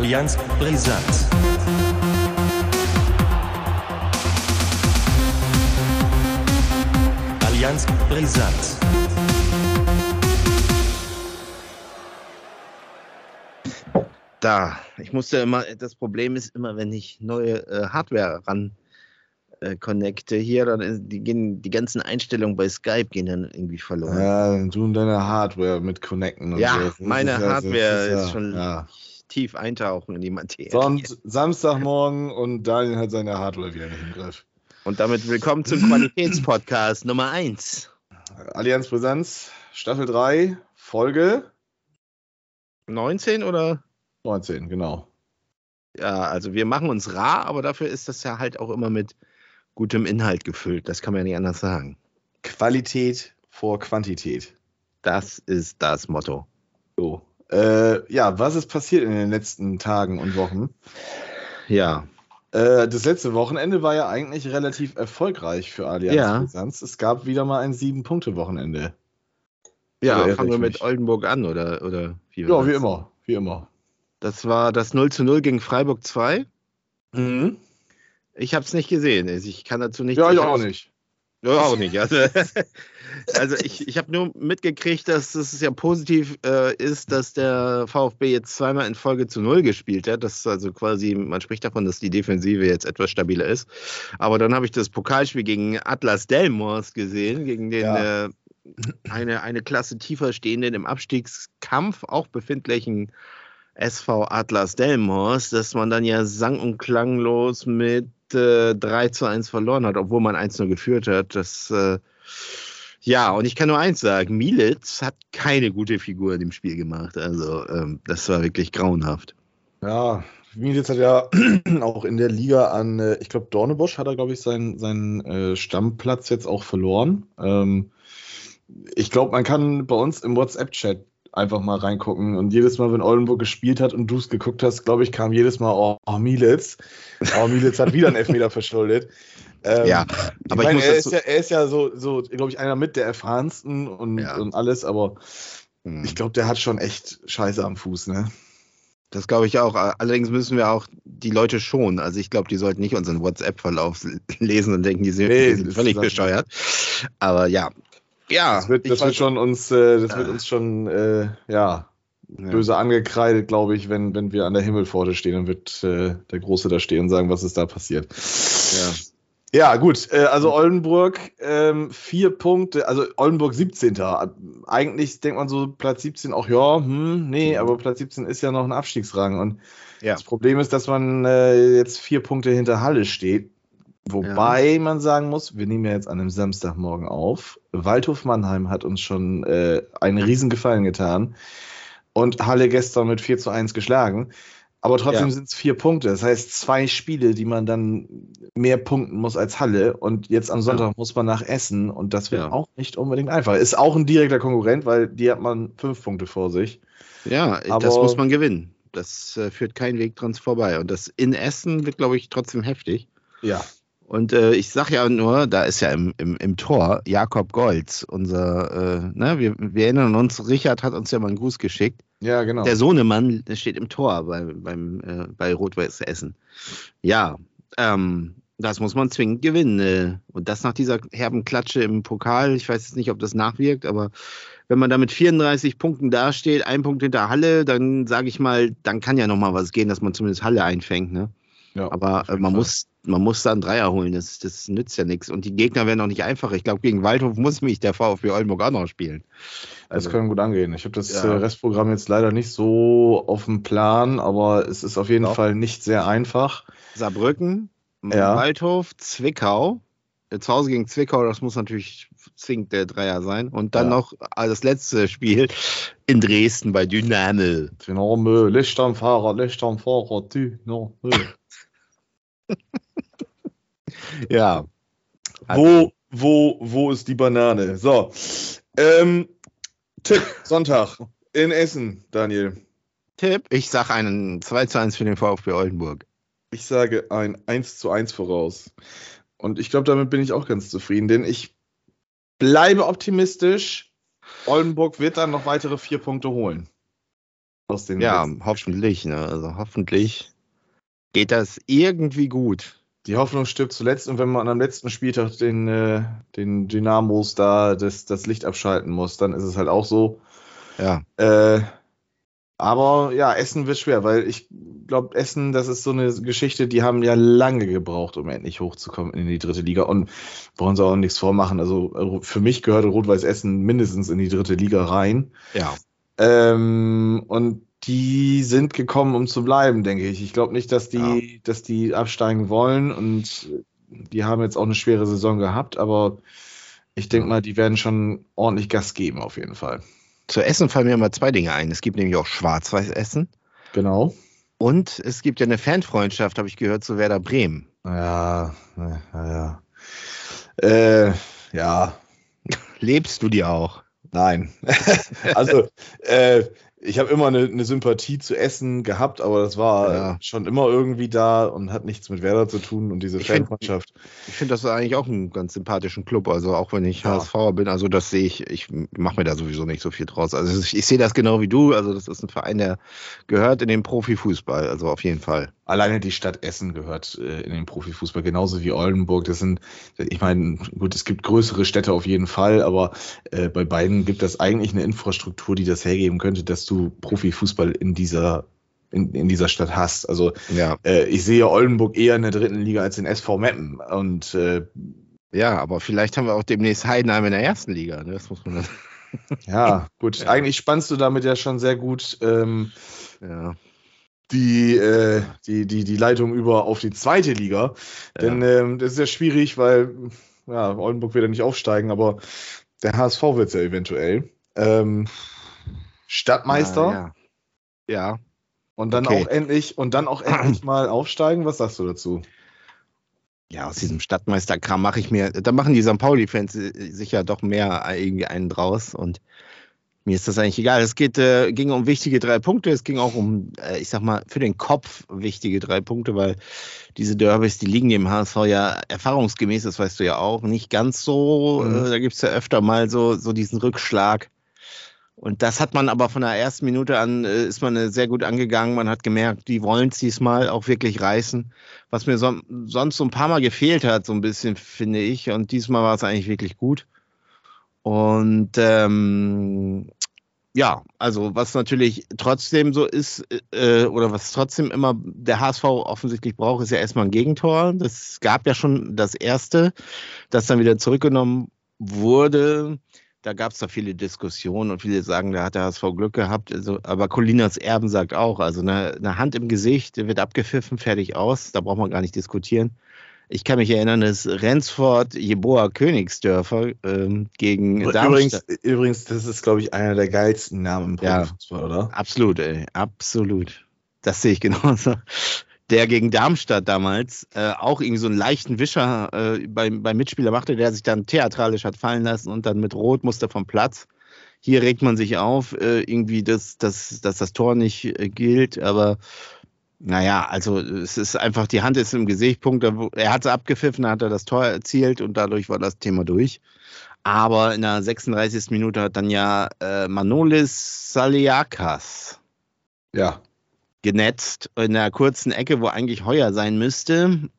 Allianz Brisant. Allianz Brisant. Da, ich musste immer, das Problem ist immer, wenn ich neue äh, Hardware ran äh, connecte hier, dann ist, die, gehen, die ganzen Einstellungen bei Skype gehen dann irgendwie verloren. Ja, dann tun deine Hardware mit connecten. Und Ja, so. Meine ist Hardware ist, ja- schon Ja. Tief eintauchen in die Materie. Sonnt, Samstagmorgen und Daniel hat seine Hardware wieder nicht im Griff. Und damit willkommen zum Qualitätspodcast Nummer 1. Allianz Präsenz, Staffel 3, Folge 19 oder? 19, genau. Ja, also wir machen uns rar, aber dafür ist das ja halt auch immer mit gutem Inhalt gefüllt. Das kann man ja nicht anders sagen. Qualität vor Quantität. Das ist das Motto. So. Äh, ja, was ist passiert in den letzten Tagen und Wochen? Ja, Äh, das letzte Wochenende war ja eigentlich relativ erfolgreich für Allianz Ja. Präsenz. Es gab wieder mal ein Sieben-Punkte-Wochenende. ja Oder fangen wir mit mich? Oldenburg an, oder, oder wie Ja, wie immer. Wie immer. Das war das 0 zu 0 gegen Freiburg 2. Mhm. Ich habe es nicht gesehen. Ich kann dazu nicht. Ja, ich auch nicht. Ja, auch nicht. Also, also ich, ich habe nur mitgekriegt, dass es ja positiv äh, ist, dass der VfB jetzt zweimal in Folge zu Null gespielt hat. Das ist also quasi, man spricht davon, dass die Defensive jetzt etwas stabiler ist. Aber dann habe ich das Pokalspiel gegen Atlas Delmors gesehen, gegen den Ja. äh, eine, eine Klasse tiefer stehenden im Abstiegskampf auch befindlichen SV Atlas Delmors, dass man dann ja sang- und klanglos mit äh, 3 zu 1 verloren hat, obwohl man 1 nur geführt hat. Das, äh, ja, und ich kann nur eins sagen, Militz hat keine gute Figur in dem Spiel gemacht. Also ähm, das war wirklich grauenhaft. Ja, Mielitz hat ja auch in der Liga an, äh, ich glaube, Dornebosch hat er, glaube ich, seinen, seinen äh, Stammplatz jetzt auch verloren. Ähm, ich glaube, man kann bei uns im WhatsApp-Chat einfach mal reingucken und jedes Mal, wenn Oldenburg gespielt hat und du es geguckt hast, glaube ich, kam jedes Mal, oh, oh Mielitz. Oh, Mielitz hat wieder einen Elfmeter verschuldet. Ähm, Ja, ich aber ich meine, muss er, ist ja, er ist ja so, so glaube ich, einer mit der erfahrensten und, Ja. und alles, aber Hm. ich glaube, der hat schon echt Scheiße am Fuß, ne? Das glaube ich auch. Allerdings müssen wir auch die Leute schonen. Also ich glaube, die sollten nicht unseren WhatsApp-Verlauf lesen und denken, die sind, Nee, die sind völlig bescheuert. Aber ja. Ja, Das wird, das wird schon uns, äh, das wird Ja. uns schon, äh, ja, Ja. böse angekreidet, glaube ich, wenn, wenn wir an der Himmelpforte stehen, dann wird äh, der Große da stehen und sagen, was ist da passiert. Ja. Ja, gut, äh, also Oldenburg, ähm, vier Punkte, also Oldenburg 17. Eigentlich denkt man so, Platz 17 auch, ja, hm, nee, aber Platz 17 ist ja noch ein Abstiegsrang und Ja. das Problem ist, dass man äh, jetzt vier Punkte hinter Halle steht. Wobei man sagen muss, wir nehmen ja jetzt an einem Samstagmorgen auf. Waldhof Mannheim hat uns schon äh, einen riesen Gefallen getan und Halle gestern mit 4 zu 1 geschlagen. Aber trotzdem Ja. sind es vier Punkte. Das heißt, zwei Spiele, die man dann mehr punkten muss als Halle. Und jetzt am Sonntag muss man nach Essen. Und das wird Ja. auch nicht unbedingt einfach. Ist auch ein direkter Konkurrent, weil die hat man fünf Punkte vor sich. Ja, das Aber- muss man gewinnen. Das äh, führt kein Weg dran vorbei. Und das in Essen wird, glaube ich, trotzdem heftig. Ja. Und äh, ich sage ja nur, da ist ja im, im, im Tor Jakob Golz, unser, äh, ne, wir, wir erinnern uns, Richard hat uns ja mal einen Gruß geschickt. Ja, genau. Der Sohnemann steht im Tor bei, beim, äh, bei Rot-Weiß Essen. Ja, ähm, das muss man zwingend gewinnen. Äh, und das nach dieser herben Klatsche im Pokal. Ich weiß jetzt nicht, ob das nachwirkt, aber wenn man da mit 34 Punkten dasteht, ein Punkt hinter Halle, dann sage ich mal, dann kann ja noch mal was gehen, dass man zumindest Halle einfängt. Ne? Ja, Aber äh, man muss, man muss da einen Dreier holen. Das, das nützt ja nichts. Und die Gegner werden auch nicht einfacher. Ich glaube, gegen Waldhof muss mich der VfB Oldenburg auch noch spielen. Das Also, kann gut angehen. Ich habe das Ja. äh, Restprogramm jetzt leider nicht so auf dem Plan, aber es ist auf jeden Doch. Fall nicht sehr einfach. Saarbrücken, Ja. Waldhof, Zwickau. Äh, Zu Hause gegen Zwickau, das muss natürlich zwingend der Dreier sein. Und dann Ja. noch äh, das letzte Spiel in Dresden bei Dynamo. Dynamo, Licht am Fahrer, Licht am Fahrer, Dynamo. Ja. Wo, wo, wo ist die Banane? So. Ähm, Tipp, Sonntag in Essen, Daniel. Tipp, ich sage einen 2 zu 1 für den VfB Oldenburg. Ich sage ein 1 zu 1 voraus. Und ich glaube, damit bin ich auch ganz zufrieden, denn ich bleibe optimistisch. Oldenburg wird dann noch weitere vier Punkte holen. aus den Ja, hoffentlich. Ne? Also hoffentlich geht das irgendwie gut. Die Hoffnung stirbt zuletzt und wenn man am letzten Spieltag den, äh, den Dynamos da das, das Licht abschalten muss, dann ist es halt auch so. Ja, Äh, aber ja, Essen wird schwer, weil ich glaube, Essen, das ist so eine Geschichte, die haben ja lange gebraucht, um endlich hochzukommen in die dritte Liga. Und wollen sie auch nichts vormachen. Also äh, für mich gehört Rot-Weiß Essen mindestens in die dritte Liga rein. ja. Ähm, und die sind gekommen, um zu bleiben, denke ich. Ich glaube nicht, dass die, dass die absteigen wollen und die haben jetzt auch eine schwere Saison gehabt, aber ich denke mal, die werden schon ordentlich Gas geben, auf jeden Fall. Zu Essen fallen mir immer zwei Dinge ein. Es gibt nämlich auch Schwarz-Weiß-Essen Genau. und es gibt ja eine Fanfreundschaft, habe ich gehört, zu Werder Bremen. Ja, ja, ja. Äh, ja, Lebst du die auch? nein. also, äh, ich habe immer eine, eine Sympathie zu Essen gehabt, aber das war Ja. äh, schon immer irgendwie da und hat nichts mit Werder zu tun und diese Ich find- Fanfreundschaft. Ich finde das eigentlich auch einen ganz sympathischen Club. Also auch wenn ich Ja. HSV bin, also das sehe ich, ich mache mir da sowieso nicht so viel draus. Also ich, ich sehe das genau wie du. Also das ist ein Verein, der gehört in den Profifußball. Also auf jeden Fall. Alleine die Stadt Essen gehört äh, in den Profifußball, genauso wie Oldenburg. Das sind, ich meine, gut, es gibt größere Städte auf jeden Fall, aber äh, bei beiden gibt es eigentlich eine Infrastruktur, die das hergeben könnte, dass du Profifußball in dieser, in, in dieser Stadt hast. Also Ja. äh, ich sehe Oldenburg eher in der dritten Liga als den SV Meppen. Und äh, Ja, aber vielleicht haben wir auch demnächst Heidenheim in der ersten Liga. Ne? Das muss man dann. ja, gut, Ja. eigentlich spannst du damit ja schon sehr gut ähm, Ja. Die, äh, die, die, die Leitung über auf die zweite Liga. Denn ähm, das ist ja schwierig, weil ja, Oldenburg wird ja nicht aufsteigen, aber der HSV wird es ja eventuell. Ähm, Stadtmeister Ja. ja. und dann okay. auch endlich und dann auch endlich mal aufsteigen. Was sagst du dazu? Ja, aus diesem Stadtmeisterkram mache ich mir, da machen die St. Pauli-Fans äh, sicher doch mehr irgendwie einen draus und mir ist das eigentlich egal. Es geht, äh, ging um wichtige drei Punkte, es ging auch um, äh, ich sag mal, für den Kopf wichtige drei Punkte, weil diese Derbys, die liegen dem HSV ja erfahrungsgemäß, das weißt du ja auch, nicht ganz so. Mhm. Äh, da gibt es ja öfter mal so, so diesen Rückschlag. Und das hat man aber von der ersten Minute an, äh, ist man äh, sehr gut angegangen. Man hat gemerkt, die wollen es diesmal auch wirklich reißen was mir so, sonst so ein paar Mal gefehlt hat, so ein bisschen, finde ich. Und diesmal war es eigentlich wirklich gut. Und ähm, ja, also was natürlich trotzdem so ist, äh, oder was trotzdem immer der HSV offensichtlich braucht, ist ja erstmal ein Gegentor. Das gab ja schon das erste, das dann wieder zurückgenommen wurde. Da gab es da viele Diskussionen und viele sagen, da hat der HSV Glück gehabt. Also, aber Colinas Erben sagt auch, also eine, eine Hand im Gesicht wird abgepfiffen, fertig aus. Da braucht man gar nicht diskutieren. Ich kann mich erinnern, dass Rensford Jeboa Königsdörfer ähm, gegen Übrigens, Darmstadt. übrigens, das ist, glaube ich, einer der geilsten Namen im Ja. Profifußball, oder? Absolut, ey, absolut. Das sehe ich genauso. Der gegen Darmstadt damals äh, auch irgendwie so einen leichten Wischer äh, beim, beim Mitspieler machte, der sich dann theatralisch hat fallen lassen und dann mit Rot musste vom Platz. Hier regt man sich auf, äh, irgendwie, dass, dass, dass das Tor nicht äh, gilt, aber naja, also es ist einfach, die Hand ist im Gesichtspunkt, er hat es abgepfiffen, hat er das Tor erzielt und dadurch war das Thema durch. Aber in der 36. Minute hat dann ja äh, Manolis Saliakas Ja. genetzt in der kurzen Ecke, wo eigentlich Heuer sein müsste.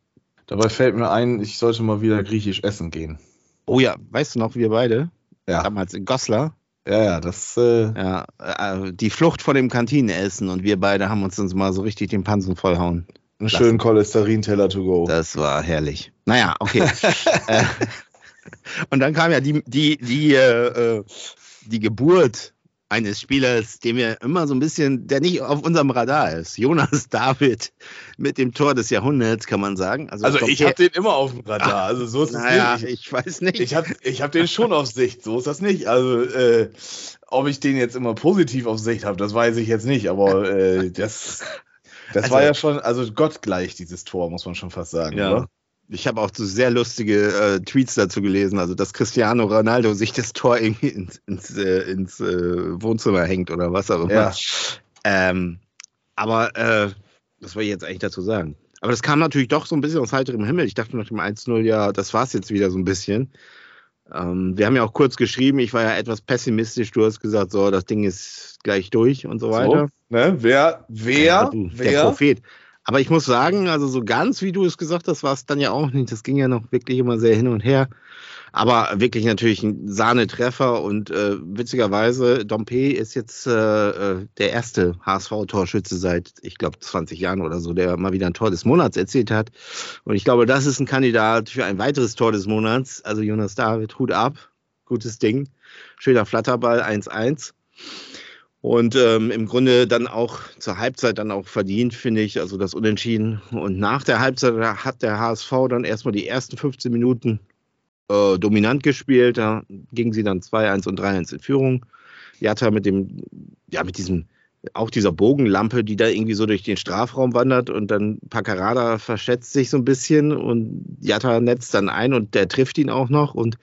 Dabei fällt mir ein, ich sollte mal wieder griechisch essen gehen. Oh ja, weißt du noch, wir beide? Ja. Damals in Goslar. Ja, ja, das. Äh, Ja, äh, die Flucht vor dem Kantinenessen und wir beide haben uns uns mal so richtig den Pansen vollhauen. einen schönen Cholesterinteller to go. Das war herrlich. Naja, okay. äh, und dann kam ja die, die, die, äh, äh, die Geburt eines Spielers, dem wir immer so ein bisschen, der nicht auf unserem Radar ist. Jonas David mit dem Tor des Jahrhunderts, kann man sagen. also glaub, ich habe den immer auf dem Radar. Also so ist es Naja, nicht. ich weiß nicht. Ich, ich habe ich hab den schon auf Sicht. So ist das nicht. Also äh, ob ich den jetzt immer positiv auf Sicht habe, das weiß ich jetzt nicht. Aber äh, das, das Also- war ja schon, also gottgleich dieses Tor, muss man schon fast sagen. Ja. Oder? Ich habe auch so sehr lustige äh, Tweets dazu gelesen, also dass Cristiano Ronaldo sich das Tor irgendwie ins, ins, äh, ins äh, Wohnzimmer hängt oder was auch immer. Ja. Ähm, aber äh, was soll ich jetzt eigentlich dazu sagen? Aber das kam natürlich doch so ein bisschen aus heiterem Himmel. Ich dachte nach dem 1-0, ja, das war's jetzt wieder so ein bisschen. Ähm, wir haben ja auch kurz geschrieben, ich war ja etwas pessimistisch. Du hast gesagt, so, das Ding ist gleich durch und so weiter. Ne? Wer, wer, Ja, du, Der wer? Prophet. Aber ich muss sagen, also so ganz wie du es gesagt hast, war es dann ja auch nicht. Das ging ja noch wirklich immer sehr hin und her. Aber wirklich natürlich ein Sahnetreffer und äh, witzigerweise, Dompe ist jetzt äh, äh, der erste HSV-Torschütze seit, ich glaube, 20 Jahren oder so, der mal wieder ein Tor des Monats erzielt hat. Und ich glaube, das ist ein Kandidat für ein weiteres Tor des Monats. Also Jonas David, Hut ab, gutes Ding. Schöner Flatterball, 1-1. Und ähm, im Grunde dann auch zur Halbzeit dann auch verdient, finde ich, also das Unentschieden. Und nach der Halbzeit hat der HSV dann erstmal die ersten 15 Minuten äh, dominant gespielt. Da gingen sie dann 2-1 und 3-1 in Führung. Jatta mit dem, ja, mit diesem, auch dieser Bogenlampe, die da irgendwie so durch den Strafraum wandert und dann Paccarada verschätzt sich so ein bisschen und Jatta netzt dann ein und der trifft ihn auch noch. Und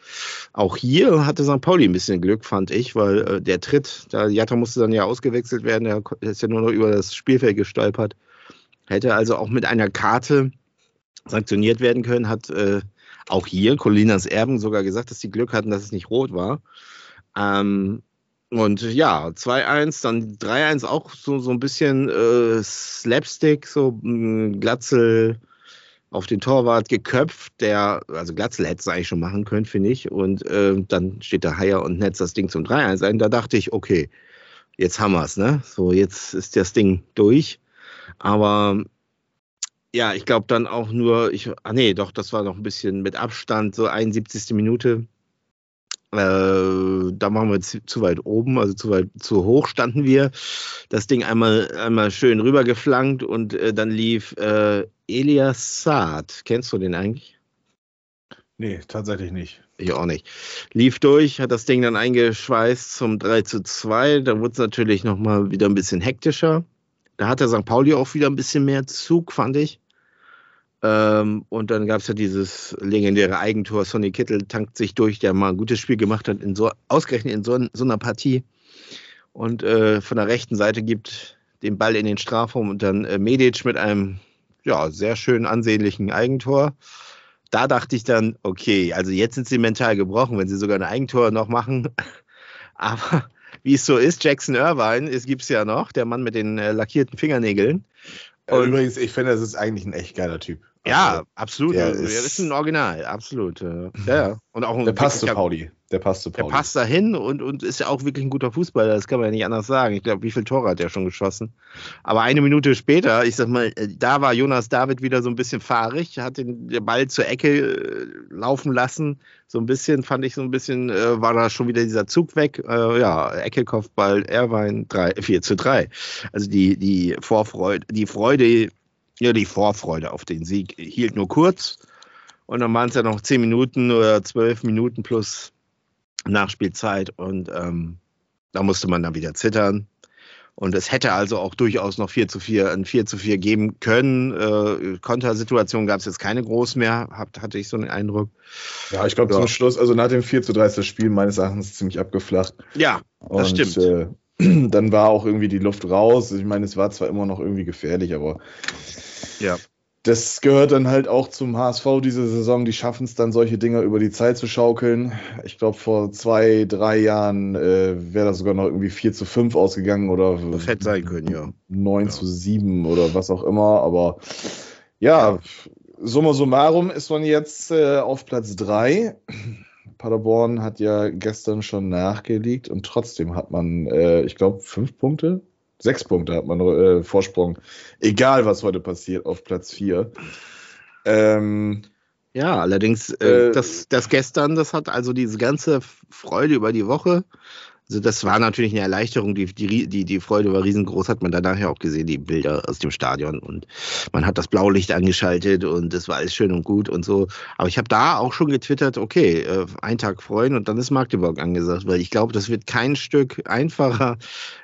auch hier hatte St. Pauli ein bisschen Glück, fand ich, weil äh, der Tritt, da Jatta musste dann ja ausgewechselt werden, er ist ja nur noch über das Spielfeld gestolpert. Hätte also auch mit einer Karte sanktioniert werden können, hat äh, auch hier Colinas Erben sogar gesagt, dass sie Glück hatten, dass es nicht rot war. Ähm, und ja, 2-1, dann 3-1 auch so, so ein bisschen äh, Slapstick, so mh, Glatzel auf den Torwart geköpft, der, also Glatzel hätte es eigentlich schon machen können, finde ich. Und äh, dann steht der Haier und netzt das Ding zum 3-1 ein. Da dachte ich, okay, jetzt haben wir es, ne? So, jetzt ist das Ding durch. Aber ja, ich glaube dann auch nur, ich, ah nee, doch, das war noch ein bisschen mit Abstand, so 71. Minute. Äh, da waren wir zu, zu weit oben, also zu weit zu hoch standen wir. Das Ding einmal, einmal schön rübergeflankt und äh, dann lief äh, Elias Saad. Kennst du den eigentlich? Nee, tatsächlich nicht. Ich auch nicht. Lief durch, hat das Ding dann eingeschweißt zum 3 zu 2. Da wurde es natürlich nochmal wieder ein bisschen hektischer. Da hatte St. Pauli auch wieder ein bisschen mehr Zug, fand ich. Ähm, und dann gab es ja dieses legendäre Eigentor. Sonny Kittel tankt sich durch, der mal ein gutes Spiel gemacht hat, in so, ausgerechnet in so, so einer Partie. Und äh, von der rechten Seite gibt den Ball in den Strafraum und dann äh, Medic mit einem ja, sehr schön ansehnlichen Eigentor. Da dachte ich dann, okay, also jetzt sind sie mental gebrochen, wenn sie sogar ein Eigentor noch machen. Aber wie es so ist, Jackson Irvine, es gibt es ja noch, der Mann mit den äh, lackierten Fingernägeln. Und- Übrigens, ich finde, das ist eigentlich ein echt geiler Typ. Ja, Also, absolut. der das ist- ist ein Original, absolut. Ja, ja. Und auch der passt zu Pauli. Der passt zu Der Pauli. passt dahin und, und ist ja auch wirklich ein guter Fußballer, das kann man ja nicht anders sagen. Ich glaube, wie viele Tore hat er schon geschossen? Aber eine Minute später, ich sag mal, äh, da war Jonas David wieder so ein bisschen fahrig, hat den, den Ball zur Ecke äh, laufen lassen. So ein bisschen, fand ich so ein bisschen, äh, war da schon wieder dieser Zug weg. Äh, ja, Ecke, Kopfball, Erwein 3, 4 zu 3. Also die, die Vorfreude, die Freude, ja, die Vorfreude auf den Sieg hielt nur kurz. Und dann waren es ja noch 10 Minuten oder 12 Minuten plus Nachspielzeit und ähm, da musste man dann wieder zittern. Und es hätte also auch durchaus noch 4 zu 4, ein 4 zu 4 geben können. Äh, Kontersituation gab es jetzt keine groß mehr, hab, hatte ich so den Eindruck. Ja, ich glaube Ja. zum Schluss, also nach dem 4 zu 3 ist das Spiel meines Erachtens ziemlich abgeflacht. Ja, das Und, stimmt. Äh, dann war auch irgendwie die Luft raus. Ich meine, es war zwar immer noch irgendwie gefährlich, aber Ja. das gehört dann halt auch zum HSV diese Saison. Die schaffen es dann, solche Dinger über die Zeit zu schaukeln. Ich glaube, vor zwei, drei Jahren äh, wäre das sogar noch irgendwie 4 zu 5 ausgegangen oder Das hätte sein können, ja. 9 Ja. zu 7 oder was auch immer. Aber ja, summa summarum ist man jetzt äh, auf Platz 3. Paderborn hat ja gestern schon nachgelegt und trotzdem hat man, äh, ich glaube, fünf Punkte, sechs Punkte hat man äh, Vorsprung. Egal, was heute passiert, auf Platz 4. Ähm, Ja, allerdings, äh, Äh, das, das gestern, das hat also diese ganze Freude über die Woche. Also das war natürlich eine Erleichterung. Die, die, die, die Freude war riesengroß, hat man danach ja auch gesehen, die Bilder aus dem Stadion. Und man hat das Blaulicht angeschaltet und das war alles schön und gut und so. Aber ich habe da auch schon getwittert, okay, äh, einen Tag freuen und dann ist Magdeburg angesagt, weil ich glaube, das wird kein Stück einfacher.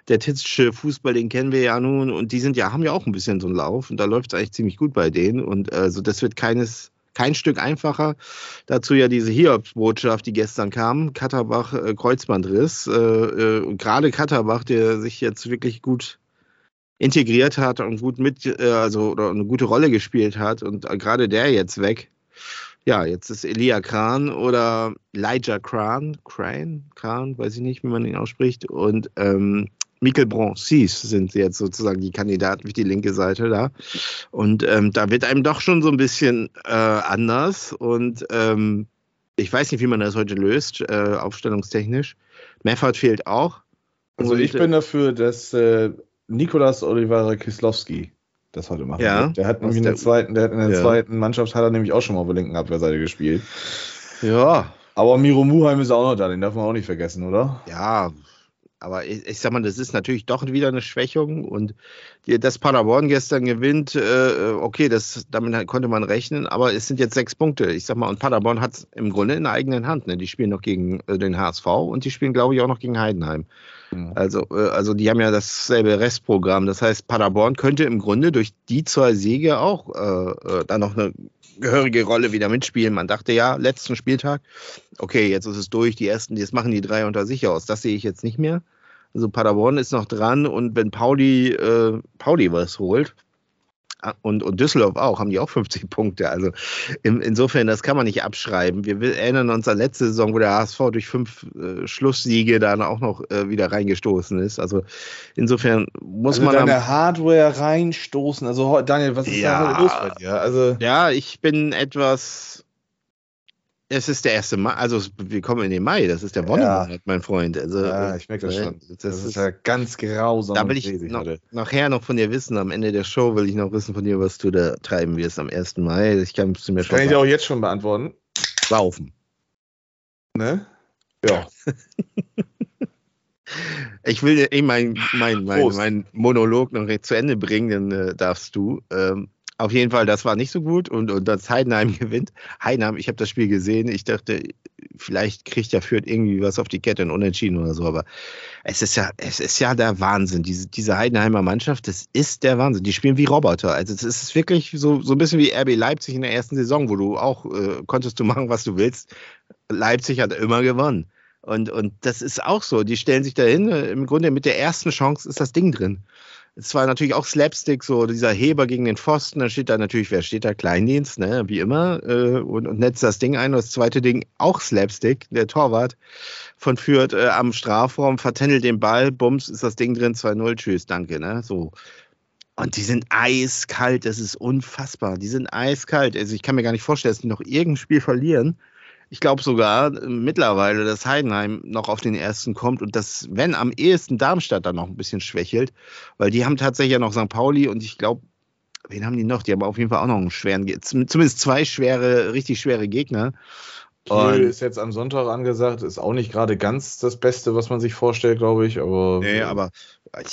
Der titzsche Fußball, den kennen wir ja nun und die sind ja, haben ja auch ein bisschen so einen Lauf und da läuft es eigentlich ziemlich gut bei denen. Und also das wird keines kein Stück einfacher. Dazu ja diese Hiobs-Botschaft, die gestern kam. Katterbach äh, Kreuzbandriss. Äh, äh, gerade Katterbach, der sich jetzt wirklich gut integriert hat und gut mit, äh, also oder eine gute Rolle gespielt hat und äh, gerade der jetzt weg. Ja, jetzt ist Elia Kran oder Elijah Kran, Kran, Kran, weiß ich nicht, wie man ihn ausspricht. Und ähm, Mikel Broncis sind jetzt sozusagen die Kandidaten für die linke Seite da. Und ähm, da wird einem doch schon so ein bisschen äh, anders. Und ähm, ich weiß nicht, wie man das heute löst, äh, aufstellungstechnisch. Meffert fehlt auch. Also ich bin dafür, dass äh, Nikolas Oliveira Kislowski das heute machen Ja, wird. Der hat nämlich in der- zweiten, der hat in der Ja. zweiten Mannschaft hat er nämlich auch schon mal auf der linken Abwehrseite gespielt. äh, Ja, Aber Miro Muheim ist auch noch da, den darf man auch nicht vergessen, oder? ja. Aber ich, ich sag mal, das ist natürlich doch wieder eine Schwächung. Und die, dass Paderborn gestern gewinnt, äh, okay, das, damit konnte man rechnen. Aber es sind jetzt sechs Punkte. Ich sag mal, und Paderborn hat es im Grunde in der eigenen Hand. Ne? Die spielen noch gegen äh, den HSV und die spielen, glaube ich, auch noch gegen Heidenheim. Ja. Also, äh, also die haben ja dasselbe Restprogramm. Das heißt, Paderborn könnte im Grunde durch die zwei Siege auch äh, äh, da noch eine gehörige Rolle wieder mitspielen. Man dachte ja, letzten Spieltag, okay, jetzt ist es durch, die ersten, jetzt machen die drei unter sich aus. Das sehe ich jetzt nicht mehr. Also Paderborn ist noch dran und wenn Pauli, äh, Pauli was holt, ah, und, und Düsseldorf auch, haben die auch 50 Punkte. Also in, insofern, das kann man nicht abschreiben. Wir erinnern uns an letzte Saison, wo der HSV durch fünf äh, Schlusssiege dann auch noch äh, wieder reingestoßen ist. Also insofern muss also man. deine Hardware reinstoßen. Also Daniel, was ist Ja. da los bei dir? Also ja, ich bin etwas. Es ist der erste Mai, also wir kommen in den Mai, das ist der Wonnemonat, mein Freund. Also, ja, ich merke das äh, schon. Das, Das, ist ist, ja ganz grausam. da will ich noch, nachher noch von dir wissen. Am Ende der Show will ich noch wissen von dir, was du da treiben wirst am 1. Mai. Ich kann es mir schon kann ich dir auch jetzt schon beantworten. saufen. Ne? Ja. Ich will eh mein, mein, mein, mein Monolog noch zu Ende bringen, dann äh, darfst du. Ähm, auf jeden Fall, das war nicht so gut und, und dass Heidenheim gewinnt. Heidenheim, ich habe das Spiel gesehen. Ich dachte, vielleicht kriegt der Fürth irgendwie was auf die Kette und unentschieden oder so. Aber es ist ja, es ist ja der Wahnsinn. Diese, diese Heidenheimer Mannschaft, das ist der Wahnsinn. Die spielen wie Roboter. Also es ist wirklich so, so ein bisschen wie RB Leipzig in der ersten Saison, wo du auch äh, konntest du machen, was du willst. Leipzig hat immer gewonnen. Und, und das ist auch so. Die stellen sich dahin. äh, Im Grunde mit der ersten Chance ist das Ding drin. Es war natürlich auch Slapstick, so dieser Heber gegen den Pfosten. Da steht da natürlich, wer steht da? Kleindienst, ne? wie immer. Äh, und, und netzt das Ding ein. Und das zweite Ding auch Slapstick. Der Torwart von Fürth äh, am Strafraum vertändelt den Ball. Bums, ist das Ding drin. 2-0. Tschüss, danke. Ne? So. Und die sind eiskalt. Das ist unfassbar. Die sind eiskalt. Also ich kann mir gar nicht vorstellen, dass die noch irgendein Spiel verlieren. Ich glaube sogar äh, mittlerweile, dass Heidenheim noch auf den ersten kommt und dass, wenn am ehesten Darmstadt dann noch ein bisschen schwächelt, weil die haben tatsächlich ja noch St. Pauli und ich glaube, wen haben die noch? Die haben auf jeden Fall auch noch einen schweren, zumindest zwei schwere, richtig schwere Gegner. Kiel ist jetzt am Sonntag angesagt, ist auch nicht gerade ganz das Beste, was man sich vorstellt, glaube ich. Aber, Nee, aber,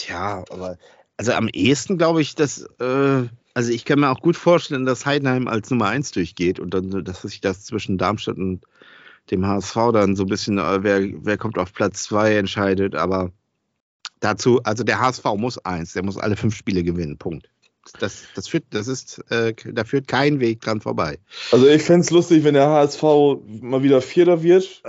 ja, aber, also am ehesten glaube ich, dass, äh, also ich kann mir auch gut vorstellen, dass Heidenheim als Nummer 1 durchgeht und dann, dass sich das zwischen Darmstadt und dem HSV dann so ein bisschen, äh, wer, wer kommt auf Platz 2 entscheidet, aber dazu, also der HSV muss eins, der muss alle fünf Spiele gewinnen, Punkt. Das, das führt, das ist, äh, da führt kein Weg dran vorbei. Also ich fände es lustig, wenn der HSV mal wieder Vierter wird,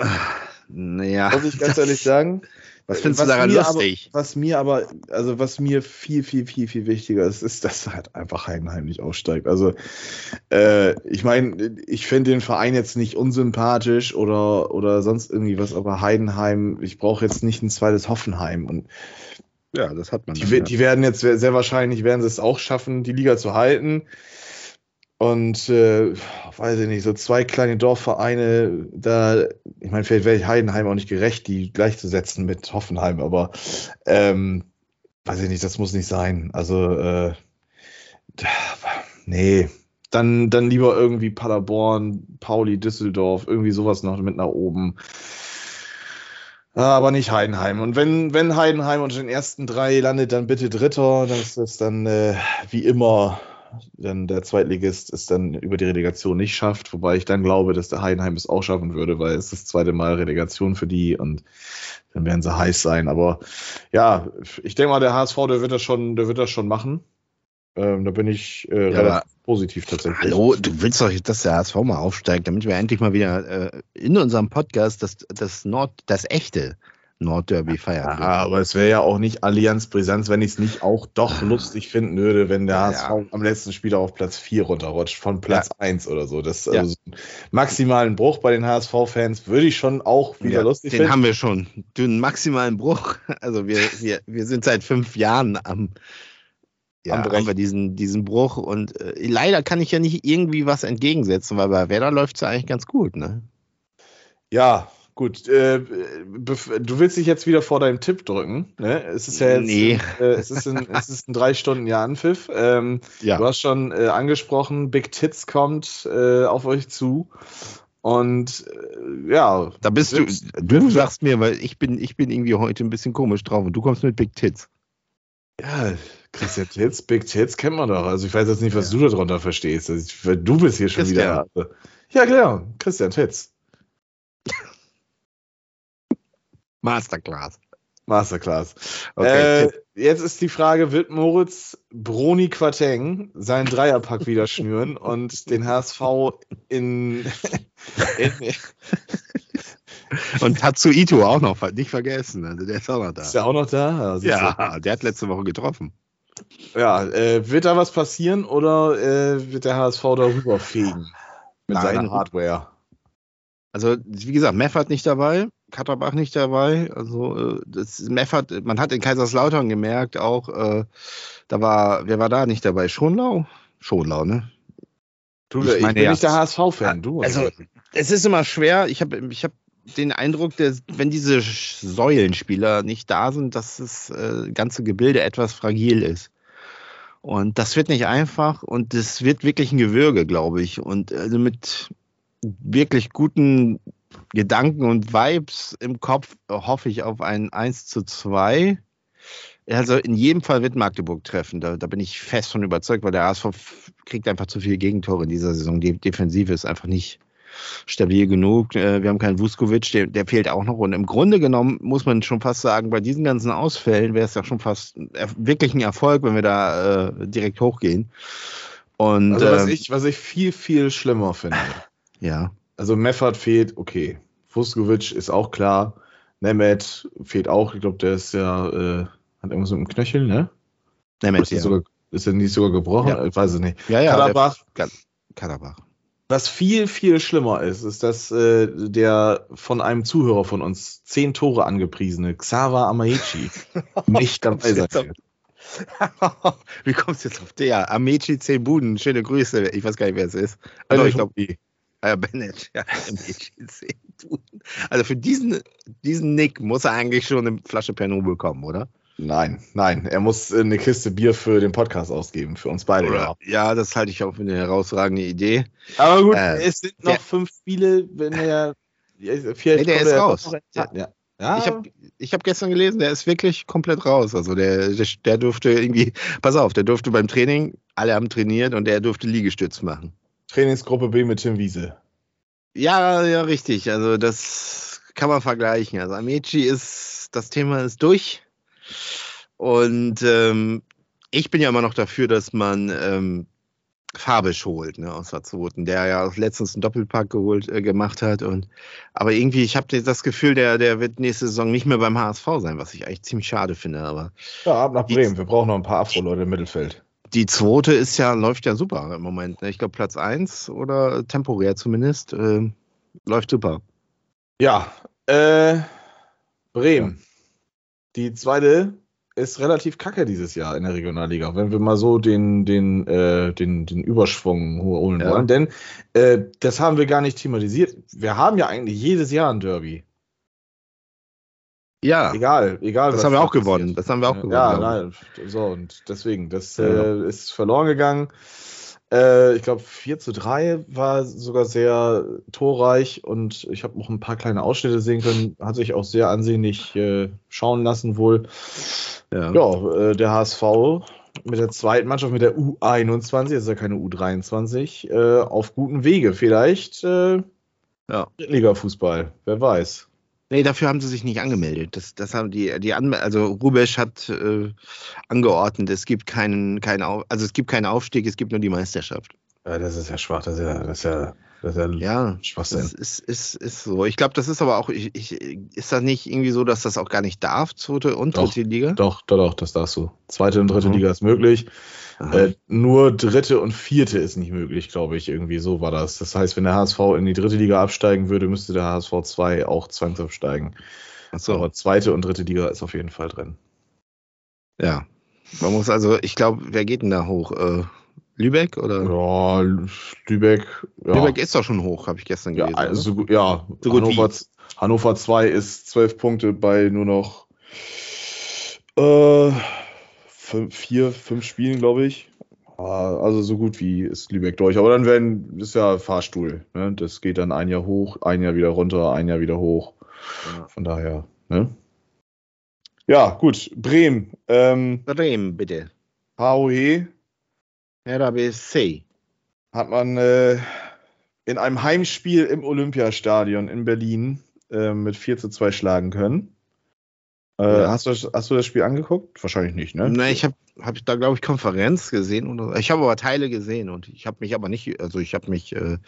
Naja. muss ich ganz ehrlich sagen. Was findest Was du daran lustig? Aber, was mir aber, also was mir viel, viel, viel, viel wichtiger ist, ist, dass halt einfach Heidenheim nicht aussteigt. Also äh, ich meine, ich finde den Verein jetzt nicht unsympathisch oder, oder sonst irgendwie was, aber Heidenheim, ich brauche jetzt nicht ein zweites Hoffenheim. Und ja, das hat man. die, dann, ja. die werden jetzt sehr sehr wahrscheinlich werden sie es auch schaffen, die Liga zu halten. Und äh, weiß ich nicht, so zwei kleine Dorfvereine, da, ich meine, vielleicht wäre ich Heidenheim auch nicht gerecht, die gleichzusetzen mit Hoffenheim, aber ähm, weiß ich nicht, das muss nicht sein. Also, äh, nee, dann, dann lieber irgendwie Paderborn, Pauli, Düsseldorf, irgendwie sowas noch mit nach oben. Aber nicht Heidenheim. Und wenn, wenn Heidenheim unter den ersten drei landet, dann bitte Dritter. Das ist dann äh, wie immer dann der Zweitligist es dann über die Relegation nicht schafft, wobei ich dann glaube, dass der Heidenheim es auch schaffen würde, weil es das zweite Mal Relegation für die und dann werden sie heiß sein. Aber ja, ich denke mal, der HSV, der wird das schon, der wird das schon machen. Ähm, da bin ich äh, Ja, relativ positiv tatsächlich. Hallo, du willst doch, dass der HSV mal aufsteigt, damit wir endlich mal wieder äh, in unserem Podcast das, das Nord, das echte Nordderby feiern Ja, aber es wäre ja auch nicht Allianz Brisanz, wenn ich es nicht auch doch lustig finden würde, wenn der Ja. HSV am letzten Spiel auf Platz 4 runterrutscht, von Platz 1 oder so. Das Ja. also so maximalen Bruch bei den HSV-Fans würde ich schon auch wieder Ja, lustig den finden. haben wir schon. Den maximalen Bruch. Also wir, wir, wir sind seit fünf Jahren am, ja, haben wir diesen, diesen Bruch. Und äh, leider kann ich ja nicht irgendwie was entgegensetzen, weil bei Werder läuft es ja eigentlich ganz gut. Ne? Ja, gut. Äh, du willst dich jetzt wieder vor deinem Tipp drücken. Ne? Es ist ja jetzt Nee. äh, es ist in, es ist in drei Stunden ja Anpfiff. Ähm, Ja. Du hast schon äh, angesprochen, Big Tits kommt äh, auf euch zu. Und äh, ja, Da bist du, du sagst mir, weil ich bin, ich bin irgendwie heute ein bisschen komisch drauf und du kommst mit Big Tits. ja, Christian Tits, Big Tits kennt man doch. Also ich weiß jetzt nicht, was du darunter verstehst. Also du bist hier schon Christian. wieder. Ja, klar, Christian Tits. Masterclass. Masterclass. Okay, äh, jetzt ist die Frage, wird Moritz Broni Quateng seinen Dreierpack wieder schnüren und den HSV in, in Und Tatsuito auch noch, nicht vergessen. Also der ist auch noch da. ist er auch noch da? Du. Ja, der hat letzte Woche getroffen. ja äh, wird da was passieren oder äh, wird der HSV darüber fegen mit Nein. seiner Hardware? Also, wie gesagt, Meffert nicht dabei, Katterbach nicht dabei. Also, äh, das Meffert, man hat in Kaiserslautern gemerkt, auch, äh, da war, wer war da nicht dabei? Schonlau? Schonlau, ne? Du, Ich ich, meine, bin ja. nicht der HSV-Fan, du. Also, es ist immer schwer. Ich habe ich hab den Eindruck, dass, wenn diese Säulenspieler nicht da sind, dass das äh, ganze Gebilde etwas fragil ist. Und das wird nicht einfach und das wird wirklich ein Gewürge, glaube ich. Und also mit wirklich guten Gedanken und Vibes im Kopf hoffe ich auf ein 1 zu 2. Also in jedem Fall wird Magdeburg treffen. Da, da bin ich fest von überzeugt, weil der HSV kriegt einfach zu viele Gegentore in dieser Saison. Die Defensive ist einfach nicht stabil genug. Äh, Wir haben keinen Vuskovic, der, der fehlt auch noch. Und im Grunde genommen muss man schon fast sagen, bei diesen ganzen Ausfällen wäre es ja schon fast wirklich ein Erfolg, wenn wir da äh, direkt hochgehen. Und also was, ähm, ich, was ich viel, viel schlimmer finde. ja, Also Meffert fehlt, okay. Vuskovic ist auch klar. Nemeth fehlt auch. Ich glaube, der ist ja, äh, hat irgendwas mit dem Knöchel, ne? Nemeth, ist, ja. sogar, ist er nicht sogar gebrochen? Ja. Ich weiß es nicht. ja, ja, Kaderbach. Der, Kaderbach. Was viel, viel schlimmer ist, ist, dass äh, der von einem Zuhörer von uns zehn Tore angepriesene Xaver Amaichi nicht dabei sein wird. Wie kommst du jetzt auf der? Amechi 10 Buden, schöne Grüße. Ich weiß gar nicht, wer es ist. Also, ich glaube, äh, Bennett. Ja, Amechi 10 Buden. Also für diesen, diesen Nick muss er eigentlich schon eine Flasche Pernod bekommen, oder? Nein, nein. Er muss äh, eine Kiste Bier für den Podcast ausgeben, für uns beide. Ja. Ja, das halte ich auch für eine herausragende Idee. Aber gut, Äh, es sind noch der- fünf Spiele, wenn er. Vielleicht Nee, der ist raus. Ja. Ja. Ich habe ich hab gestern gelesen, der ist wirklich komplett raus. Also der, der, der durfte irgendwie, pass auf, der durfte beim Training, alle haben trainiert und der durfte Liegestütz machen. Trainingsgruppe B mit Tim Wiese. Ja, ja, richtig. Also das kann man vergleichen. Also Amici ist, das Thema ist durch. Und ähm, ich bin ja immer noch dafür, dass man ähm, Fabisch holt, ne, aus der zweiten, der ja auch letztens einen Doppelpack geholt, äh, gemacht hat. Und aber irgendwie, ich habe das Gefühl, der, der wird nächste Saison nicht mehr beim HSV sein, was ich eigentlich ziemlich schade finde. Aber Ja, ab nach Bremen. Wir brauchen noch ein paar Afro-Leute im Mittelfeld. Die zweite ist ja, läuft ja super im Moment. Ne? Ich glaube Platz 1 oder temporär zumindest. ähm, läuft super. Ja, äh, Bremen. Die zweite ist relativ kacke dieses Jahr in der Regionalliga, wenn wir mal so den, den, äh, den, den Überschwung holen Ja. wollen. Denn äh, das haben wir gar nicht thematisiert. Wir haben ja eigentlich jedes Jahr ein Derby. Ja, Egal, egal. das haben wir auch gewonnen. passiert. Das haben wir auch gewonnen. Ja, nein, so und deswegen, das Ja. äh, ist verloren gegangen. Äh, ich glaube, 4 zu 3 war sogar sehr torreich und ich habe auch ein paar kleine Ausschnitte sehen können. Hat sich auch sehr ansehnlich äh, schauen lassen, wohl. Ja. Ja, äh, der HSV mit der zweiten Mannschaft, mit der U21, das ist ja keine U23, äh, auf guten Wege. Vielleicht äh, Ja. Liga-Fußball, wer weiß. Nee, dafür haben sie sich nicht angemeldet. Das, das haben die, die Anme also Rubesch hat äh, angeordnet, es gibt keinen, keinen Au also es gibt keinen Aufstieg, es gibt nur die Meisterschaft. Ja, das ist ja schwach, das ist ja, das ist ja Das ist ja, Ja, Schwachsinn. das ist, ist, ist so. Ich glaube, das ist aber auch, ich, ich, ist das nicht irgendwie so, dass das auch gar nicht darf, zweite und Doch. dritte Liga? Doch, doch, doch, das darfst du. Zweite und dritte Mhm. Liga ist möglich. Äh, nur dritte und vierte ist nicht möglich, glaube ich. Irgendwie so war das. Das heißt, wenn der HSV in die dritte Liga absteigen würde, müsste der HSV 2 auch zwangsabsteigen. Ach so. Aber zweite und dritte Liga ist auf jeden Fall drin. Ja. Man muss also, ich glaube, wer geht denn da hoch? Äh, Lübeck oder? Ja, Lübeck. Ja, Lübeck ist doch schon hoch, habe ich gestern ja, gelesen. also, oder? so gut, ja. So Hannover, Hannover 2 ist zwölf Punkte bei nur noch äh, fünf, vier, fünf Spielen, glaube ich. Ah, Also so gut wie ist Lübeck durch. Aber dann werden, ist ja Fahrstuhl. Ne? Das geht dann ein Jahr hoch, ein Jahr wieder runter, ein Jahr wieder hoch. Ja. Von daher, ne? Ja, gut. Bremen. Ähm, Bremen, bitte. HOE Hertha BSC. hat man äh, in einem Heimspiel im Olympiastadion in Berlin äh, mit 4 zu 2 schlagen können. Äh, Ja. hast, du, das- hast du das Spiel angeguckt? Wahrscheinlich nicht, ne? Ne, ich habe hab da, glaube ich, Konferenz gesehen. Oder, ich habe aber Teile gesehen und ich habe mich aber nicht, also ich habe mich, äh,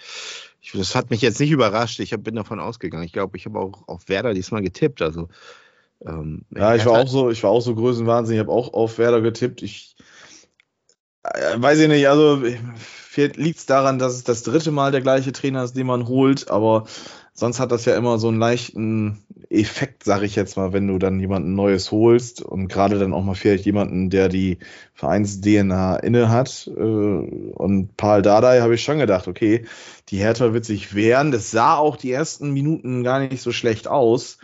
ich, das hat mich jetzt nicht überrascht. Ich hab, bin davon ausgegangen. Ich glaube, ich habe auch auf Werder diesmal getippt. Also, ähm, Ja, ich war Hertha- auch so, ich war auch so Größenwahnsinn. Ich habe auch auf Werder getippt. Ich weiß ich nicht, also liegt es daran, dass es das dritte Mal der gleiche Trainer ist, den man holt, aber sonst hat das ja immer so einen leichten Effekt, sag ich jetzt mal, wenn du dann jemanden Neues holst und gerade dann auch mal vielleicht jemanden, der die Vereins-DNA inne hat. Äh, und Paul Dardai habe ich schon gedacht, okay, die Hertha wird sich wehren. Das sah auch die ersten Minuten gar nicht so schlecht aus.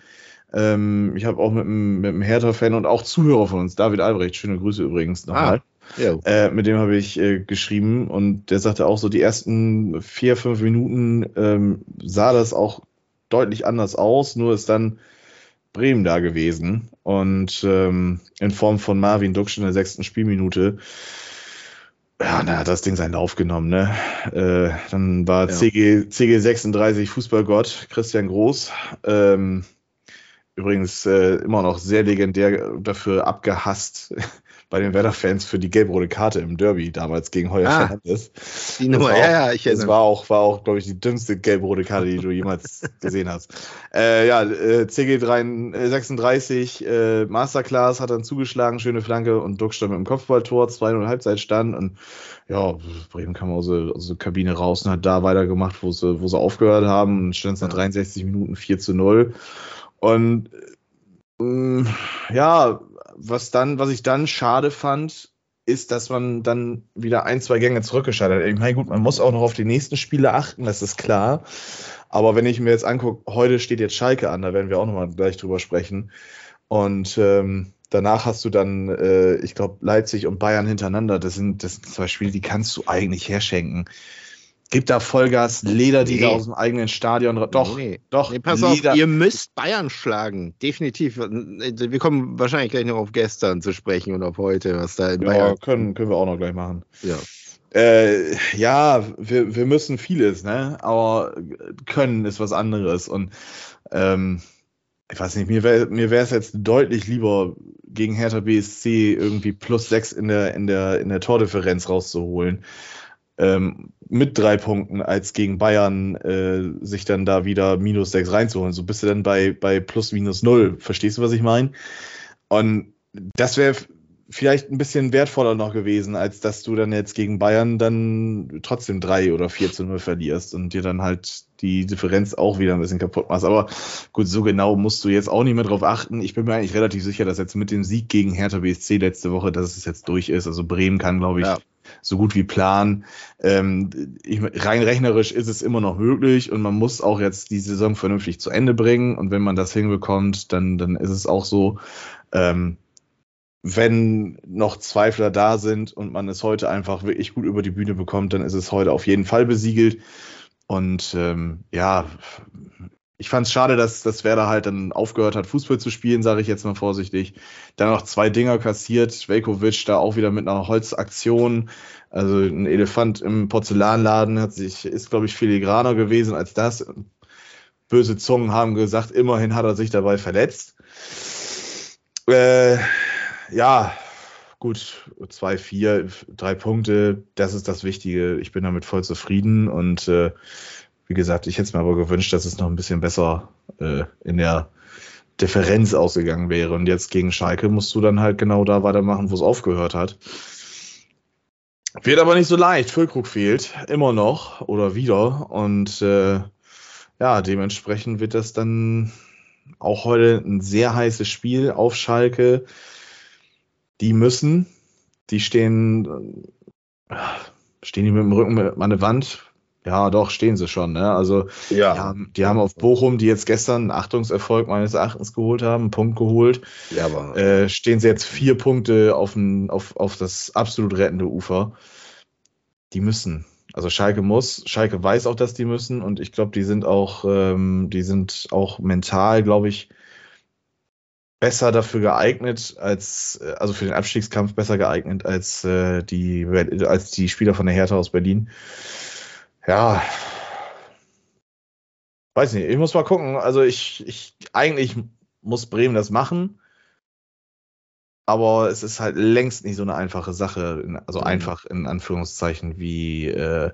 Ähm, ich habe auch mit einem, mit einem Hertha-Fan und auch Zuhörer von uns, David Albrecht, schöne Grüße übrigens nochmal. Ja, Äh, mit dem habe ich äh, geschrieben und der sagte auch so, die ersten vier, fünf Minuten ähm, sah das auch deutlich anders aus, nur ist dann Bremen da gewesen und ähm, in Form von Marvin Duksch in der sechsten Spielminute. Ja, na, hat das Ding seinen Lauf genommen, ne? Äh, dann war Ja. CG, CG36 Fußballgott Christian Groß. Ähm, übrigens äh, immer noch sehr legendär dafür abgehasst bei den Werder-Fans für die gelb-rote Karte im Derby damals gegen Heuer Ah, Fernandes. die Nummer, war ja, auch- ja, ich Das erinnere war auch, war auch, glaube ich, die dünnste gelb-rote Karte, die du jemals gesehen hast. Äh, ja, äh, CG36 äh, Masterclass hat dann zugeschlagen, schöne Flanke und Duck stand mit dem Kopfballtor, 2-0 Halbzeitstand und ja, Bremen kam aus der, aus der Kabine raus und hat da weitergemacht, wo sie, wo sie aufgehört haben und stand es nach Ja. 63 Minuten 4 zu 0. Und ähm, ja, was dann, was ich dann schade fand, ist, dass man dann wieder ein, zwei Gänge zurückgeschaltet hat. Ich meine, gut, man muss auch noch auf die nächsten Spiele achten, das ist klar. Aber wenn ich mir jetzt angucke, heute steht jetzt Schalke an, da werden wir auch nochmal gleich drüber sprechen. Und ähm, danach hast du dann, äh, ich glaube, Leipzig und Bayern hintereinander. Das sind, das sind zwei Spiele, die kannst du eigentlich herschenken. Gib da Vollgas, Leder die Nee. da aus dem eigenen Stadion. Doch, Nee. doch. Nee, pass Leder- auf, ihr müsst Bayern schlagen. Definitiv. Wir kommen wahrscheinlich gleich noch auf gestern zu sprechen und auf heute, was da in ja, Bayern. können, können wir auch noch gleich machen. Ja. Äh, ja, wir, wir müssen vieles, ne? Aber können ist was anderes. Und ähm, ich weiß nicht, mir wäre mir wäre es jetzt deutlich lieber, gegen Hertha BSC irgendwie plus sechs in der, in der, in der Tordifferenz rauszuholen. Ähm, mit drei Punkten, als gegen Bayern äh, sich dann da wieder minus sechs reinzuholen. So bist du dann bei, bei plus minus null. Verstehst du, was ich meine? Und das wäre vielleicht ein bisschen wertvoller noch gewesen, als dass du dann jetzt gegen Bayern dann trotzdem drei oder vier zu null verlierst und dir dann halt die Differenz auch wieder ein bisschen kaputt machst. Aber gut, so genau musst du jetzt auch nicht mehr drauf achten. Ich bin mir eigentlich relativ sicher, dass jetzt mit dem Sieg gegen Hertha BSC letzte Woche, dass es jetzt durch ist. Also Bremen kann, glaube ich, Ja. So gut wie planen. Ähm, ich, rein rechnerisch ist es immer noch möglich und man muss auch jetzt die Saison vernünftig zu Ende bringen. Und wenn man das hinbekommt, dann, dann ist es auch so. Ähm, wenn noch Zweifler da sind und man es heute einfach wirklich gut über die Bühne bekommt, dann ist es heute auf jeden Fall besiegelt. Und ähm, ja, ich fand es schade, dass, dass Werder halt dann aufgehört hat, Fußball zu spielen, sage ich jetzt mal vorsichtig. Dann noch zwei Dinger kassiert, Velkovic da auch wieder mit einer Holzaktion. Also ein Elefant im Porzellanladen hat sich, ist, glaube ich, filigraner gewesen als das. Böse Zungen haben gesagt, immerhin hat er sich dabei verletzt. Äh, ja, gut, 2-4, drei Punkte, das ist das Wichtige. Ich bin damit voll zufrieden und äh, wie gesagt, ich hätte es mir aber gewünscht, dass es noch ein bisschen besser äh, in der Differenz ausgegangen wäre. Und jetzt gegen Schalke musst du dann halt genau da weitermachen, wo es aufgehört hat. Wird aber nicht so leicht. Füllkrug fehlt immer noch oder wieder. Und äh, ja, dementsprechend wird das dann auch heute ein sehr heißes Spiel auf Schalke. Die müssen, die stehen, äh, stehen die mit dem Rücken an der Wand, ja, doch, stehen sie schon. Ne? Also ja. die, haben, die haben auf Bochum, die jetzt gestern einen Achtungserfolg meines Erachtens geholt haben, einen Punkt geholt. Ja, aber äh, stehen sie jetzt vier Punkte auf, ein, auf, auf das absolut rettende Ufer. Die müssen. Also Schalke muss, Schalke weiß auch, dass die müssen und ich glaube, die sind auch, ähm, die sind auch mental, glaube ich, besser dafür geeignet als, äh, also für den Abstiegskampf besser geeignet als äh, die als die Spieler von der Hertha aus Berlin ja, weiß nicht, ich muss mal gucken. Also ich, ich, eigentlich muss Bremen das machen. Aber es ist halt längst nicht so eine einfache Sache, also mhm. einfach in Anführungszeichen wie, äh,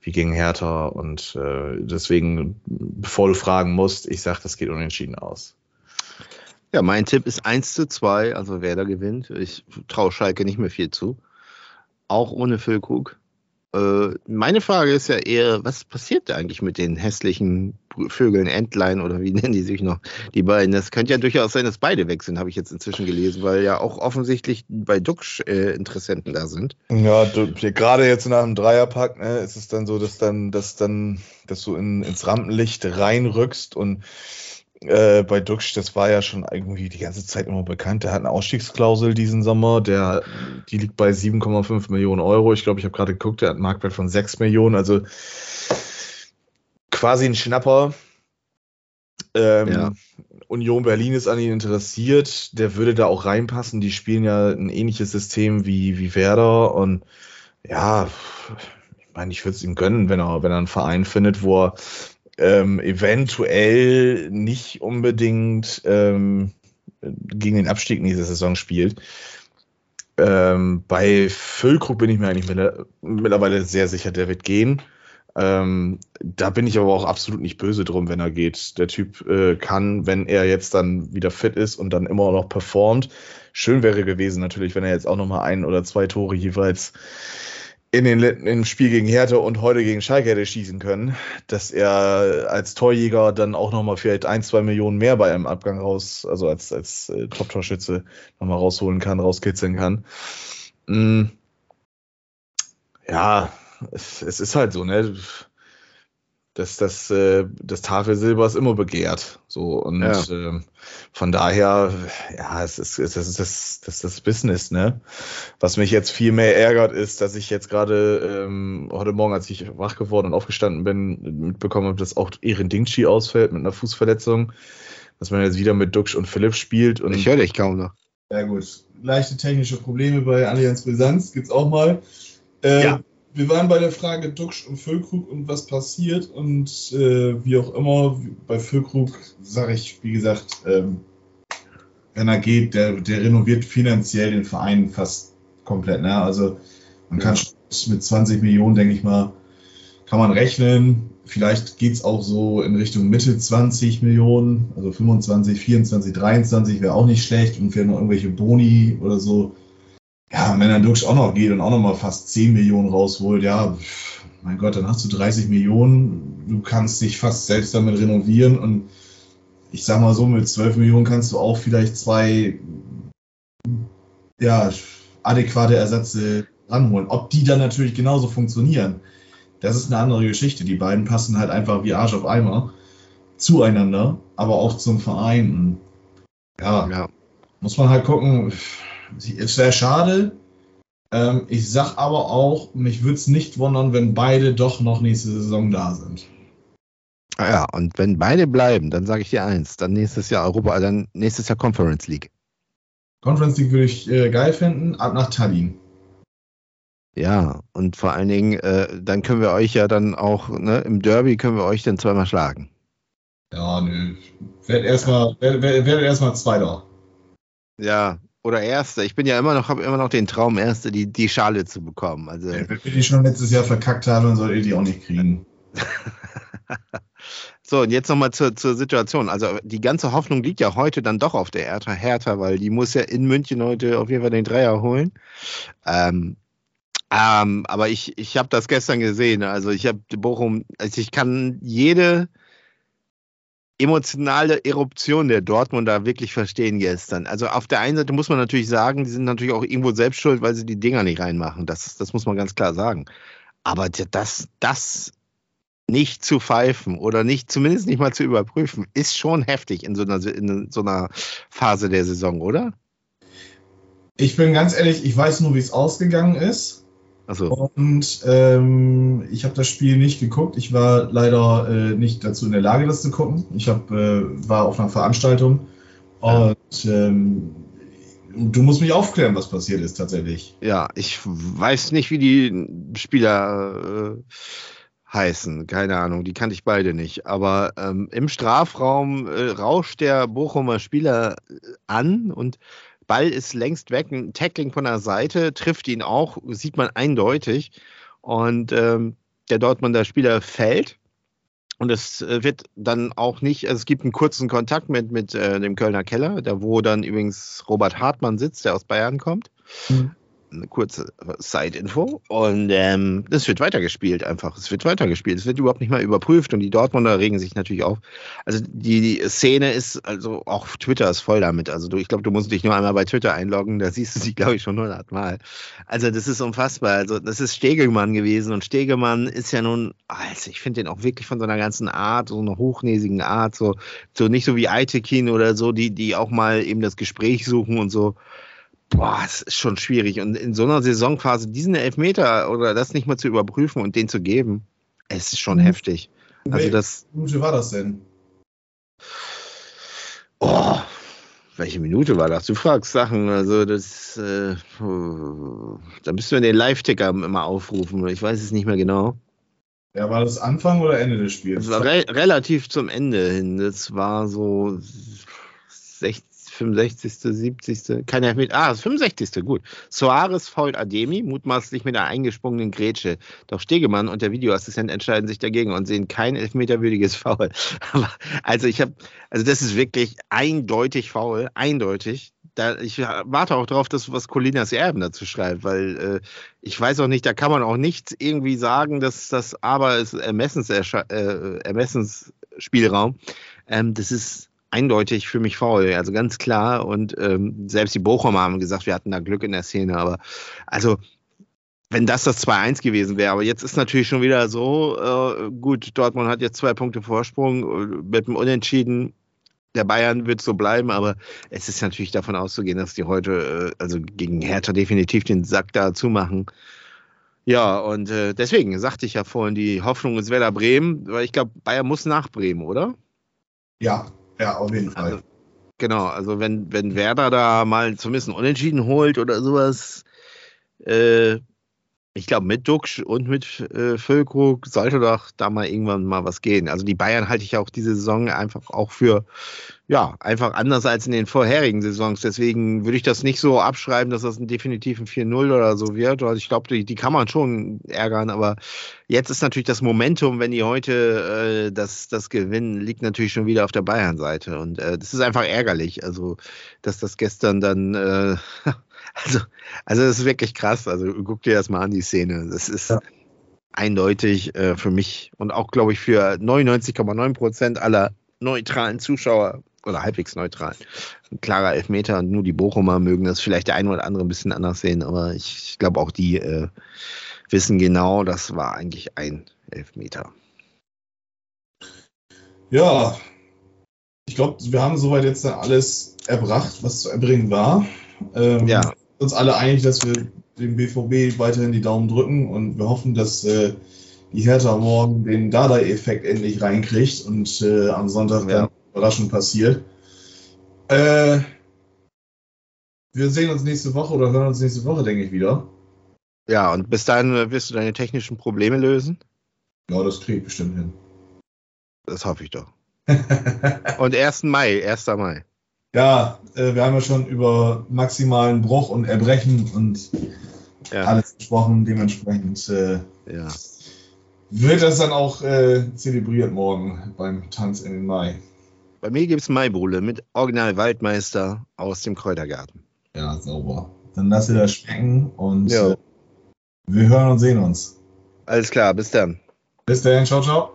wie gegen Hertha. Und äh, deswegen, bevor du fragen musst, ich sage, das geht unentschieden aus. Ja, mein Tipp ist 1 zu 2, also wer da gewinnt. Ich traue Schalke nicht mehr viel zu. Auch ohne Füllkrug. Äh, meine Frage ist ja eher, was passiert da eigentlich mit den hässlichen Vögeln, Entlein oder wie nennen die sich noch, die beiden? Das könnte ja durchaus sein, dass beide weg sind, habe ich jetzt inzwischen gelesen, weil ja auch offensichtlich bei Duxch äh, Interessenten da sind. Ja, gerade jetzt nach dem Dreierpack ne, ist es dann so, dass dann, dass dann, dass du in, ins Rampenlicht reinrückst und äh, bei Duxch, das war ja schon irgendwie die ganze Zeit immer bekannt. Der hat eine Ausstiegsklausel diesen Sommer. Der, die liegt bei 7,5 Millionen Euro. Ich glaube, ich habe gerade geguckt, der hat einen Marktwert von 6 Millionen. Also quasi ein Schnapper. Ähm, ja. Union Berlin ist an ihn interessiert. Der würde da auch reinpassen. Die spielen ja ein ähnliches System wie, wie Werder. Und ja, ich meine, ich würde es ihm gönnen, wenn er, wenn er einen Verein findet, wo er ähm, eventuell nicht unbedingt ähm, gegen den Abstieg dieser Saison spielt. Ähm, bei Füllkrug bin ich mir eigentlich mittlerweile sehr sicher, der wird gehen. Ähm, da bin ich aber auch absolut nicht böse drum, wenn er geht. Der Typ äh, kann, wenn er jetzt dann wieder fit ist und dann immer noch performt. Schön wäre gewesen natürlich, wenn er jetzt auch noch mal ein oder zwei Tore jeweils in den im Spiel gegen Hertha und heute gegen Schalke hätte schießen können, dass er als Torjäger dann auch nochmal vielleicht ein, zwei Millionen mehr bei einem Abgang raus, also als, als äh, Top-Torschütze nochmal rausholen kann, rauskitzeln kann. Mm. Ja, es, es, ist halt so, ne? Das, das, äh, das Tafelsilber ist immer begehrt. So, und ja. ähm, von daher, ja, es ist, es ist das, das, das Business, ne? Was mich jetzt viel mehr ärgert, ist, dass ich jetzt gerade ähm, heute Morgen, als ich wach geworden und aufgestanden bin, mitbekommen habe, dass auch Erin Dingchi ausfällt mit einer Fußverletzung. Dass man jetzt wieder mit Duxch und Philipp spielt. Und ich höre dich kaum noch. Ja, gut. Leichte technische Probleme bei Allianz Brisanz gibt's auch mal. Äh, ja wir waren bei der Frage Duxch und Füllkrug und was passiert und äh, wie auch immer, bei Füllkrug sage ich, wie gesagt, ähm, wenn er geht, der, der renoviert finanziell den Verein fast komplett. Ne? Also man kann mit 20 Millionen, denke ich mal, kann man rechnen. Vielleicht geht es auch so in Richtung Mitte 20 Millionen, also 25, 24, 23 wäre auch nicht schlecht und vielleicht noch irgendwelche Boni oder so ja, wenn dann Dux auch noch geht und auch noch mal fast 10 Millionen rausholt, ja, mein Gott, dann hast du 30 Millionen, du kannst dich fast selbst damit renovieren und ich sag mal so, mit 12 Millionen kannst du auch vielleicht zwei ja, adäquate Ersätze ranholen. Ob die dann natürlich genauso funktionieren, das ist eine andere Geschichte. Die beiden passen halt einfach wie Arsch auf Eimer zueinander, aber auch zum Verein. Ja, ja. muss man halt gucken ist sehr schade. Ähm, ich sag aber auch, mich würde es nicht wundern, wenn beide doch noch nächste Saison da sind. Ah ja, und wenn beide bleiben, dann sage ich dir eins, dann nächstes Jahr Europa, dann nächstes Jahr Conference League. Conference League würde ich äh, geil finden, ab nach Tallinn. Ja, und vor allen Dingen, äh, dann können wir euch ja dann auch, ne, im Derby können wir euch dann zweimal schlagen. Ja, nö. Werd erstmal werd, werd, werd erstmal Zweiter. Ja, oder Erste. Ich bin ja immer noch, habe immer noch den Traum, Erste die, die Schale zu bekommen. Also, ja, wenn wir die schon letztes Jahr verkackt haben, dann solltet ihr die auch nicht kriegen. so, und jetzt nochmal zur, zur Situation. Also die ganze Hoffnung liegt ja heute dann doch auf der Hertha, Hertha weil die muss ja in München heute auf jeden Fall den Dreier holen. Ähm, ähm, aber ich, ich habe das gestern gesehen. Also ich habe Bochum, also ich kann jede emotionale Eruption der Dortmunder wirklich verstehen gestern. Also auf der einen Seite muss man natürlich sagen, die sind natürlich auch irgendwo selbst schuld, weil sie die Dinger nicht reinmachen. Das, das muss man ganz klar sagen. Aber das, das nicht zu pfeifen oder nicht, zumindest nicht mal zu überprüfen, ist schon heftig in so einer, in so einer Phase der Saison, oder? Ich bin ganz ehrlich, ich weiß nur, wie es ausgegangen ist. Also. Und ähm, ich habe das Spiel nicht geguckt. Ich war leider äh, nicht dazu in der Lage, das zu gucken. Ich hab, äh, war auf einer Veranstaltung. Und ähm, du musst mich aufklären, was passiert ist tatsächlich. Ja, ich weiß nicht, wie die Spieler äh, heißen. Keine Ahnung, die kannte ich beide nicht. Aber ähm, im Strafraum äh, rauscht der Bochumer Spieler äh, an und Ball ist längst weg, ein Tackling von der Seite, trifft ihn auch, sieht man eindeutig. Und ähm, der Dortmunder Spieler fällt. Und es äh, wird dann auch nicht, also es gibt einen kurzen Kontakt mit, mit äh, dem Kölner Keller, da wo dann übrigens Robert Hartmann sitzt, der aus Bayern kommt. Mhm eine kurze Side-Info. Und ähm, es wird weitergespielt einfach. Es wird weitergespielt. Es wird überhaupt nicht mal überprüft und die Dortmunder regen sich natürlich auf. Also die, die Szene ist, also auch Twitter ist voll damit. Also du, ich glaube, du musst dich nur einmal bei Twitter einloggen, da siehst du sie, glaube ich, schon hundertmal. Also das ist unfassbar. Also das ist Stegemann gewesen und Stegemann ist ja nun, also ich finde den auch wirklich von so einer ganzen Art, so einer hochnäsigen Art, so, so nicht so wie Aitekin oder so, die, die auch mal eben das Gespräch suchen und so boah, es ist schon schwierig. Und in so einer Saisonphase diesen Elfmeter oder das nicht mal zu überprüfen und den zu geben, es ist schon mhm. heftig. Also das. Minute war das denn? Oh, welche Minute war das? Du fragst Sachen, also das, äh, da müssten wir den Live-Ticker immer aufrufen. Ich weiß es nicht mehr genau. Ja, war das Anfang oder Ende des Spiels? Es war re relativ zum Ende hin. Das war so 60, 65., 70., kein Elfmeter. Ah, das 65. gut. Soares fault Ademi, mutmaßlich mit einer eingesprungenen Grätsche. Doch Stegemann und der Videoassistent entscheiden sich dagegen und sehen kein elfmeterwürdiges Foul. Aber, also ich habe, also das ist wirklich eindeutig faul, eindeutig. Da, ich warte auch darauf, dass was Colinas Erben dazu schreibt, weil äh, ich weiß auch nicht, da kann man auch nicht irgendwie sagen, dass das aber ist Ermessens, äh, Ermessensspielraum. Ähm, das ist eindeutig für mich faul, also ganz klar. Und ähm, selbst die Bochumer haben gesagt, wir hatten da Glück in der Szene. Aber also, wenn das das 2-1 gewesen wäre, aber jetzt ist natürlich schon wieder so, äh, gut, Dortmund hat jetzt zwei Punkte Vorsprung äh, mit dem Unentschieden. Der Bayern wird so bleiben, aber es ist natürlich davon auszugehen, dass die heute, äh, also gegen Hertha definitiv den Sack da zumachen. Ja, und äh, deswegen sagte ich ja vorhin, die Hoffnung ist Werder Bremen, weil ich glaube, Bayern muss nach Bremen, oder? Ja, ja, auf jeden Fall. Also, genau, also wenn, wenn Werder da mal zumindest einen Unentschieden holt oder sowas, äh, ich glaube, mit Duxch und mit äh, Füllkrug sollte doch da mal irgendwann mal was gehen. Also die Bayern halte ich auch diese Saison einfach auch für, ja, einfach anders als in den vorherigen Saisons. Deswegen würde ich das nicht so abschreiben, dass das ein definitiv ein 4-0 oder so wird. Also ich glaube, die, die kann man schon ärgern, aber jetzt ist natürlich das Momentum, wenn die heute äh, das, das gewinnen, liegt natürlich schon wieder auf der Bayern-Seite. Und äh, das ist einfach ärgerlich. Also, dass das gestern dann äh, Also, also das ist wirklich krass. Also guck dir das mal an, die Szene. Das ist ja. eindeutig äh, für mich und auch, glaube ich, für 99,9 Prozent aller neutralen Zuschauer oder halbwegs neutral. Ein klarer Elfmeter und nur die Bochumer mögen das vielleicht der eine oder andere ein bisschen anders sehen, aber ich, ich glaube auch die äh, wissen genau, das war eigentlich ein Elfmeter. Ja, ich glaube, wir haben soweit jetzt dann alles erbracht, was zu erbringen war. Ähm, ja uns alle einig, dass wir dem BVB weiterhin die Daumen drücken und wir hoffen, dass äh, die Hertha morgen den Dada-Effekt endlich reinkriegt und äh, am Sonntag ja. dann überraschend passiert. Äh, wir sehen uns nächste Woche oder hören uns nächste Woche, denke ich, wieder. Ja, und bis dahin wirst du deine technischen Probleme lösen? Ja, das kriege ich bestimmt hin. Das hoffe ich doch. und 1. Mai, 1. Mai. Ja, äh, wir haben ja schon über maximalen Bruch und Erbrechen und ja. alles gesprochen. Dementsprechend äh, ja. wird das dann auch äh, zelebriert morgen beim Tanz in den Mai. Bei mir gibt es Maibuhle mit Original Waldmeister aus dem Kräutergarten. Ja, sauber. Dann lass dir das schmecken und äh, wir hören und sehen uns. Alles klar, bis dann. Bis dann, ciao, ciao.